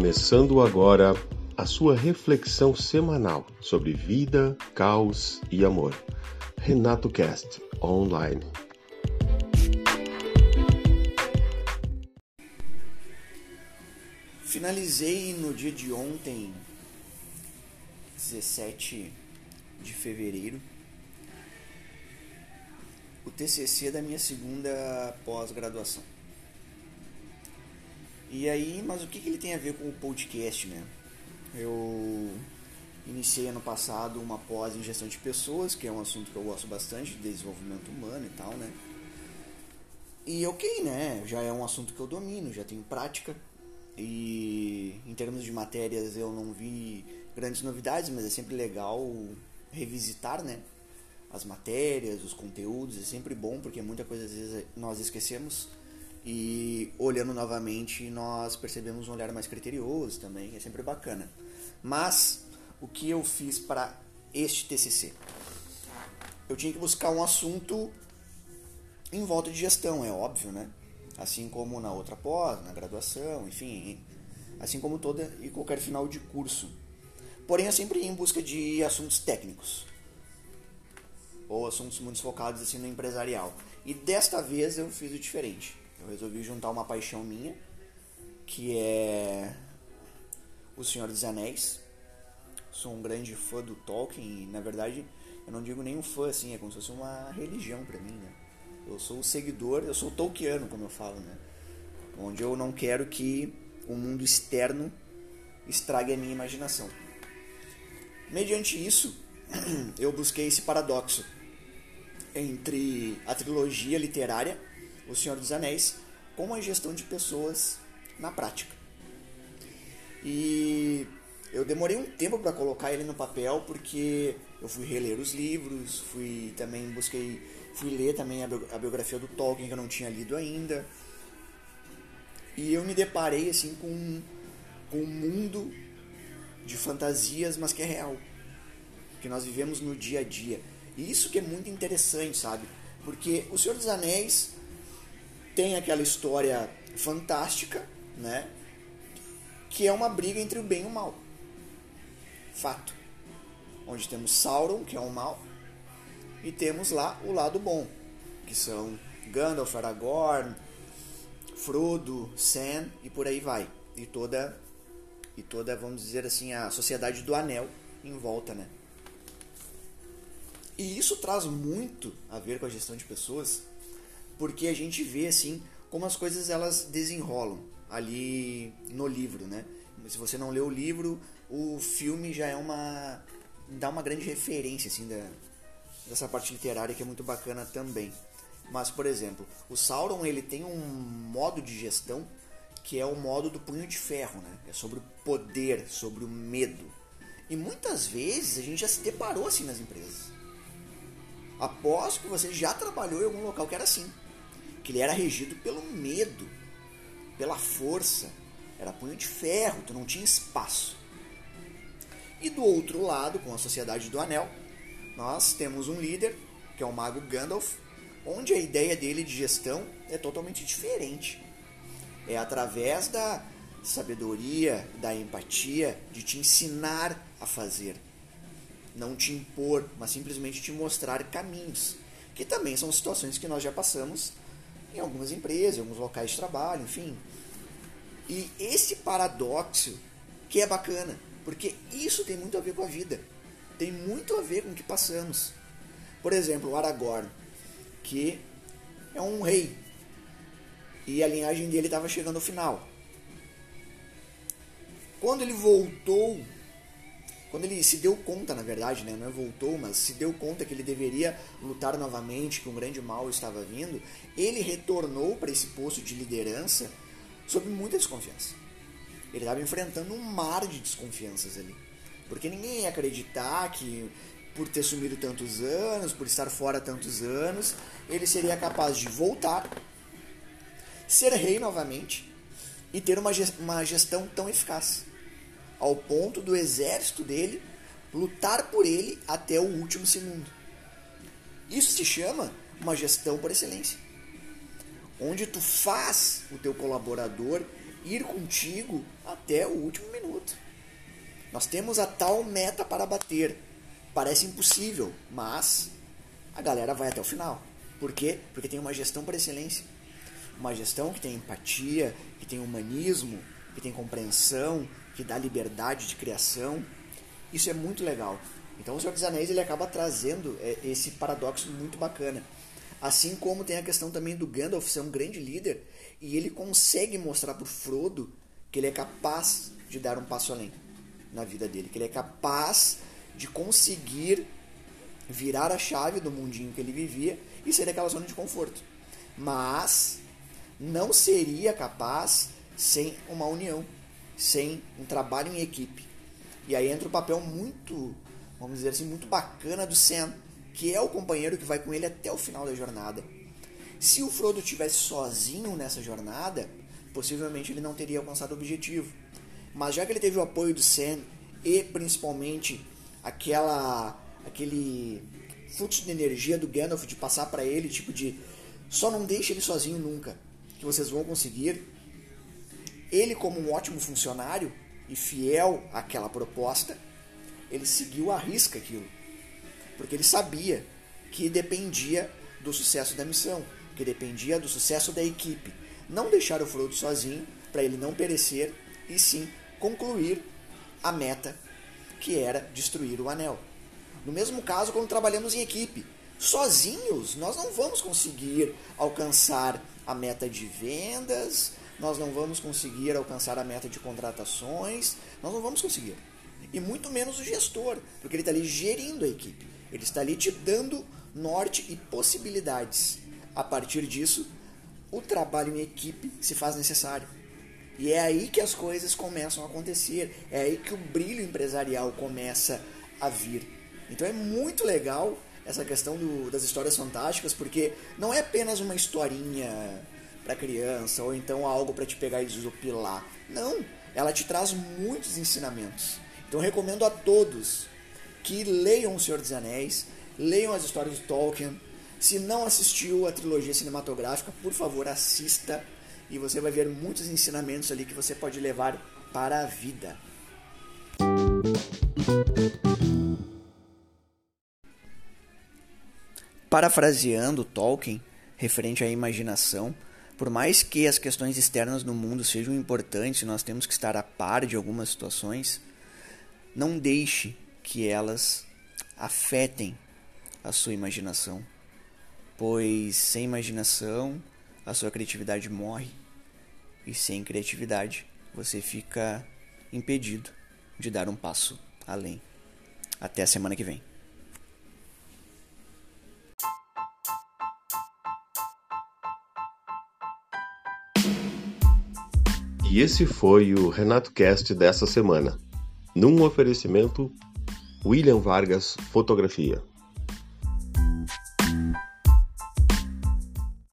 Começando agora a sua reflexão semanal sobre vida, caos e amor. Renato Cast Online. Finalizei no dia de ontem, 17 de fevereiro, o TCC da minha segunda pós-graduação. E aí, mas o que, que ele tem a ver com o podcast, né? Eu iniciei ano passado uma pós em gestão de pessoas, que é um assunto que eu gosto bastante, de desenvolvimento humano e tal, né? E ok, né? Já é um assunto que eu domino, já tenho prática. E em termos de matérias eu não vi grandes novidades, mas é sempre legal revisitar, né? As matérias, os conteúdos, é sempre bom, porque muita coisa às vezes nós esquecemos e olhando novamente nós percebemos um olhar mais criterioso também, é sempre bacana. Mas o que eu fiz para este TCC? Eu tinha que buscar um assunto em volta de gestão, é óbvio, né? Assim como na outra pós, na graduação, enfim, assim como toda e qualquer final de curso. Porém, eu sempre ia em busca de assuntos técnicos ou assuntos muito focados assim no empresarial. E desta vez eu fiz o diferente. Eu resolvi juntar uma paixão minha, que é O Senhor dos Anéis. Sou um grande fã do Tolkien e, na verdade, eu não digo nem um fã, assim, é como se fosse uma religião para mim, né? Eu sou o seguidor, eu sou Tolkiano, como eu falo, né? Onde eu não quero que o mundo externo estrague a minha imaginação. Mediante isso, eu busquei esse paradoxo entre a trilogia literária o Senhor dos Anéis com a gestão de pessoas na prática. E eu demorei um tempo para colocar ele no papel porque eu fui reler os livros, fui também busquei, fui ler também a biografia do Tolkien que eu não tinha lido ainda. E eu me deparei assim com, com um mundo de fantasias, mas que é real, que nós vivemos no dia a dia. E isso que é muito interessante, sabe? Porque o Senhor dos Anéis tem aquela história fantástica, né? Que é uma briga entre o bem e o mal. Fato. Onde temos Sauron, que é o mal, e temos lá o lado bom, que são Gandalf, Aragorn, Frodo, Sam e por aí vai. E toda e toda, vamos dizer assim, a sociedade do anel em volta, né? E isso traz muito a ver com a gestão de pessoas, porque a gente vê assim como as coisas elas desenrolam ali no livro, né? Se você não leu o livro, o filme já é uma dá uma grande referência assim da, dessa parte literária que é muito bacana também. Mas por exemplo, o Sauron ele tem um modo de gestão que é o modo do punho de ferro, né? É sobre o poder, sobre o medo. E muitas vezes a gente já se deparou assim nas empresas. Após que você já trabalhou em algum local que era assim ele era regido pelo medo, pela força. Era punho de ferro, tu não tinha espaço. E do outro lado, com a Sociedade do Anel, nós temos um líder, que é o Mago Gandalf, onde a ideia dele de gestão é totalmente diferente. É através da sabedoria, da empatia, de te ensinar a fazer. Não te impor, mas simplesmente te mostrar caminhos. Que também são situações que nós já passamos em algumas empresas, em alguns locais de trabalho, enfim. E esse paradoxo que é bacana, porque isso tem muito a ver com a vida, tem muito a ver com o que passamos. Por exemplo, o Aragorn, que é um rei, e a linhagem dele estava chegando ao final. Quando ele voltou quando ele se deu conta, na verdade, né, não é voltou, mas se deu conta que ele deveria lutar novamente, que um grande mal estava vindo, ele retornou para esse posto de liderança sob muita desconfiança. Ele estava enfrentando um mar de desconfianças ali. Porque ninguém ia acreditar que, por ter sumido tantos anos, por estar fora tantos anos, ele seria capaz de voltar, ser rei novamente e ter uma gestão tão eficaz ao ponto do exército dele lutar por ele até o último segundo. Isso se chama uma gestão por excelência. Onde tu faz o teu colaborador ir contigo até o último minuto. Nós temos a tal meta para bater. Parece impossível, mas a galera vai até o final. Por quê? Porque tem uma gestão por excelência. Uma gestão que tem empatia, que tem humanismo, que tem compreensão, que dá liberdade de criação. Isso é muito legal. Então o Senhor dos Anéis ele acaba trazendo é, esse paradoxo muito bacana. Assim como tem a questão também do Gandalf ser um grande líder e ele consegue mostrar para Frodo que ele é capaz de dar um passo além na vida dele, que ele é capaz de conseguir virar a chave do mundinho que ele vivia e sair daquela zona de conforto. Mas não seria capaz sem uma união, sem um trabalho em equipe. E aí entra o papel muito, vamos dizer assim, muito bacana do Sam, que é o companheiro que vai com ele até o final da jornada. Se o Frodo tivesse sozinho nessa jornada, possivelmente ele não teria alcançado o objetivo. Mas já que ele teve o apoio do Sam e principalmente aquela aquele fluxo de energia do Gandalf de passar para ele, tipo de só não deixe ele sozinho nunca, que vocês vão conseguir. Ele como um ótimo funcionário e fiel àquela proposta, ele seguiu à risca aquilo. Porque ele sabia que dependia do sucesso da missão, que dependia do sucesso da equipe. Não deixar o Frodo sozinho para ele não perecer e sim concluir a meta que era destruir o anel. No mesmo caso, quando trabalhamos em equipe, sozinhos nós não vamos conseguir alcançar a meta de vendas, nós não vamos conseguir alcançar a meta de contratações, nós não vamos conseguir. E muito menos o gestor, porque ele está ali gerindo a equipe, ele está ali te dando norte e possibilidades. A partir disso, o trabalho em equipe se faz necessário. E é aí que as coisas começam a acontecer, é aí que o brilho empresarial começa a vir. Então é muito legal essa questão do, das histórias fantásticas, porque não é apenas uma historinha para criança ou então algo para te pegar e desopilar. Não, ela te traz muitos ensinamentos. Então recomendo a todos que leiam O Senhor dos Anéis, leiam as histórias de Tolkien. Se não assistiu a trilogia cinematográfica, por favor, assista e você vai ver muitos ensinamentos ali que você pode levar para a vida. Parafraseando Tolkien, referente à imaginação, por mais que as questões externas no mundo sejam importantes, nós temos que estar a par de algumas situações, não deixe que elas afetem a sua imaginação, pois sem imaginação a sua criatividade morre e sem criatividade você fica impedido de dar um passo além. Até a semana que vem. E esse foi o Renato Cast dessa semana, num oferecimento William Vargas Fotografia.